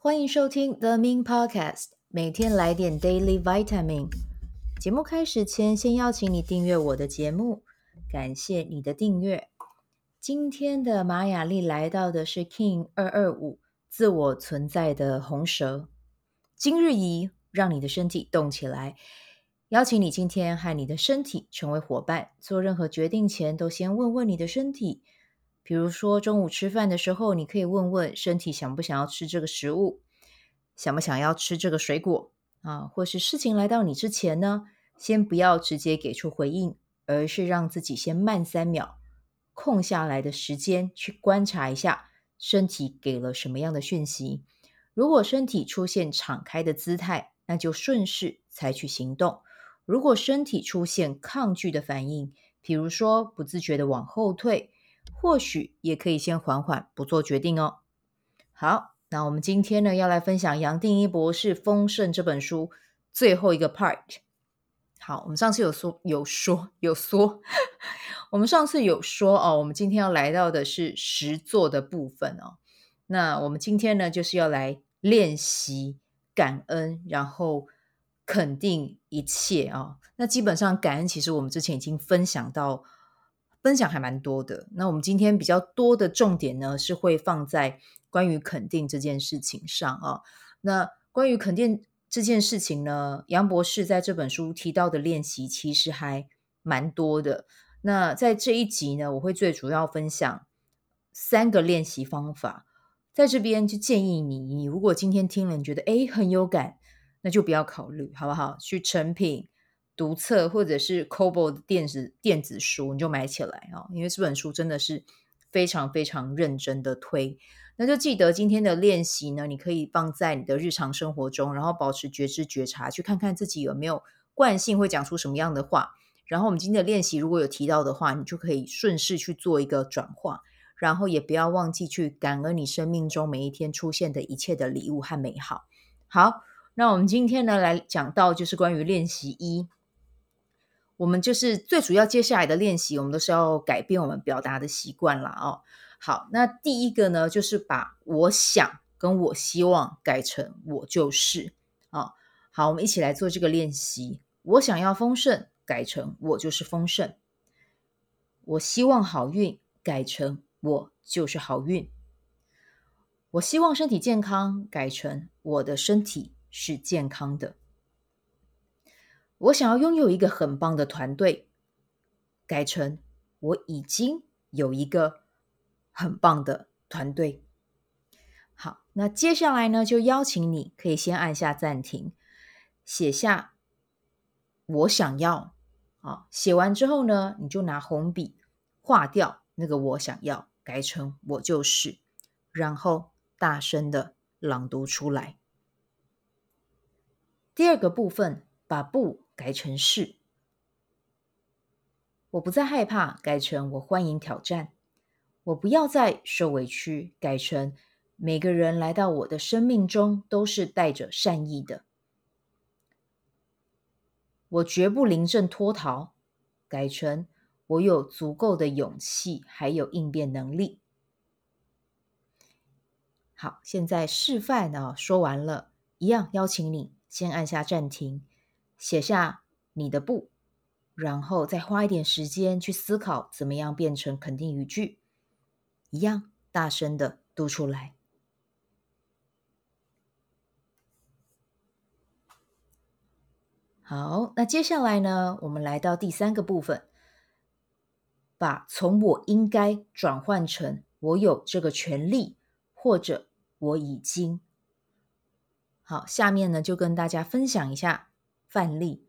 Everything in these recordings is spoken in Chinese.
欢迎收听 The Min Podcast，每天来点 Daily Vitamin。节目开始前，先邀请你订阅我的节目，感谢你的订阅。今天的马雅丽来到的是 King 二二五，自我存在的红蛇。今日宜让你的身体动起来，邀请你今天和你的身体成为伙伴，做任何决定前都先问问你的身体。比如说，中午吃饭的时候，你可以问问身体想不想要吃这个食物，想不想要吃这个水果啊？或是事情来到你之前呢，先不要直接给出回应，而是让自己先慢三秒，空下来的时间去观察一下身体给了什么样的讯息。如果身体出现敞开的姿态，那就顺势采取行动；如果身体出现抗拒的反应，比如说不自觉的往后退。或许也可以先缓缓，不做决定哦。好，那我们今天呢，要来分享杨定一博士《丰盛》这本书最后一个 part。好，我们上次有说有说有说，我们上次有说哦，我们今天要来到的是实作的部分哦。那我们今天呢，就是要来练习感恩，然后肯定一切、哦。那基本上感恩，其实我们之前已经分享到。分享还蛮多的，那我们今天比较多的重点呢，是会放在关于肯定这件事情上啊。那关于肯定这件事情呢，杨博士在这本书提到的练习其实还蛮多的。那在这一集呢，我会最主要分享三个练习方法，在这边就建议你，你如果今天听了你觉得诶很有感，那就不要考虑，好不好？去成品。读册或者是 Kobo 的电子电子书，你就买起来啊！因为这本书真的是非常非常认真的推。那就记得今天的练习呢，你可以放在你的日常生活中，然后保持觉知觉察，去看看自己有没有惯性会讲出什么样的话。然后我们今天的练习如果有提到的话，你就可以顺势去做一个转化。然后也不要忘记去感恩你生命中每一天出现的一切的礼物和美好。好，那我们今天呢来讲到就是关于练习一。我们就是最主要接下来的练习，我们都是要改变我们表达的习惯了哦。好，那第一个呢，就是把我想跟我希望改成我就是哦。好，我们一起来做这个练习。我想要丰盛，改成我就是丰盛。我希望好运，改成我就是好运。我希望身体健康，改成我的身体是健康的。我想要拥有一个很棒的团队，改成我已经有一个很棒的团队。好，那接下来呢，就邀请你可以先按下暂停，写下我想要。好，写完之后呢，你就拿红笔划掉那个我想要，改成我就是，然后大声的朗读出来。第二个部分，把不。改成是，我不再害怕；改成我欢迎挑战，我不要再受委屈；改成每个人来到我的生命中都是带着善意的，我绝不临阵脱逃；改成我有足够的勇气，还有应变能力。好，现在示范啊，说完了，一样邀请你先按下暂停。写下你的不，然后再花一点时间去思考怎么样变成肯定语句，一样大声的读出来。好，那接下来呢，我们来到第三个部分，把从我应该转换成我有这个权利，或者我已经。好，下面呢就跟大家分享一下。范例，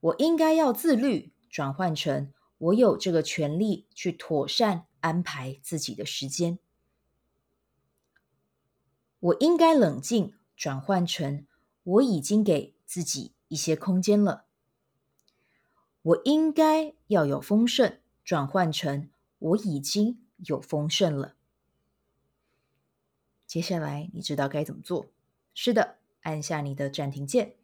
我应该要自律，转换成我有这个权利去妥善安排自己的时间。我应该冷静，转换成我已经给自己一些空间了。我应该要有丰盛，转换成我已经有丰盛了。接下来你知道该怎么做？是的，按下你的暂停键。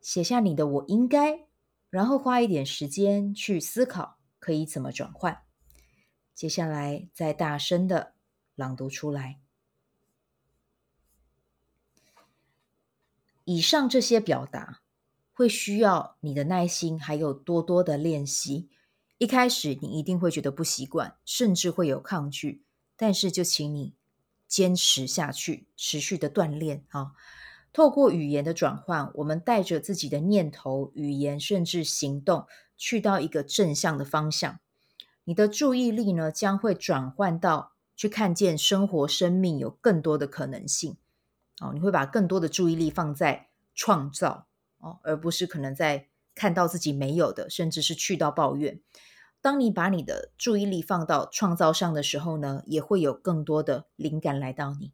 写下你的我应该，然后花一点时间去思考可以怎么转换。接下来再大声的朗读出来。以上这些表达会需要你的耐心，还有多多的练习。一开始你一定会觉得不习惯，甚至会有抗拒，但是就请你坚持下去，持续的锻炼啊。透过语言的转换，我们带着自己的念头、语言，甚至行动，去到一个正向的方向。你的注意力呢，将会转换到去看见生活、生命有更多的可能性。哦，你会把更多的注意力放在创造哦，而不是可能在看到自己没有的，甚至是去到抱怨。当你把你的注意力放到创造上的时候呢，也会有更多的灵感来到你。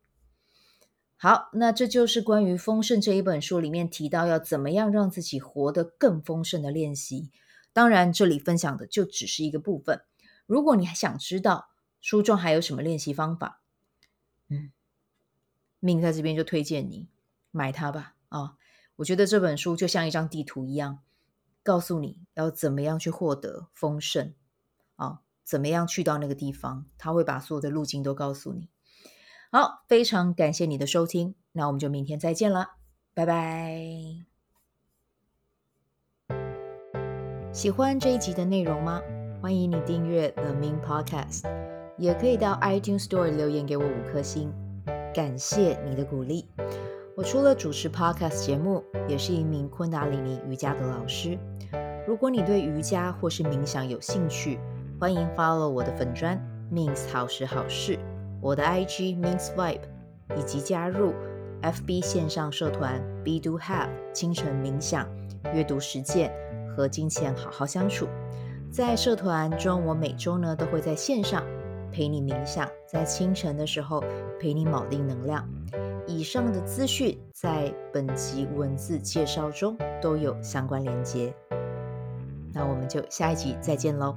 好，那这就是关于丰盛这一本书里面提到要怎么样让自己活得更丰盛的练习。当然，这里分享的就只是一个部分。如果你还想知道书中还有什么练习方法，嗯。命在这边就推荐你买它吧啊、我觉得这本书就像一张地图一样，告诉你要怎么样去获得丰盛啊、怎么样去到那个地方，他会把所有的路径都告诉你。好，非常感谢你的收听，那我们就明天再见了，拜拜。喜欢这一集的内容吗？欢迎你订阅 The Min Podcast，也可以到 iTunes Store 留言给我五颗星。感谢你的鼓励。我除了主持 Podcast 节目，也是一名昆达里尼瑜伽的老师。如果你对瑜伽或是冥想有兴趣，欢迎 follow 我的粉专 Min 好时好事，我的 IG Min Vibe，以及加入 FB 线上社团 Be Do Have 清晨冥想、阅读实践和金钱好好相处。在社团中，我每周呢都会在线上。陪你冥想，在清晨的时候陪你锚定能量。以上的资讯在本集文字介绍中都有相关连接。那我们就下一集再见喽。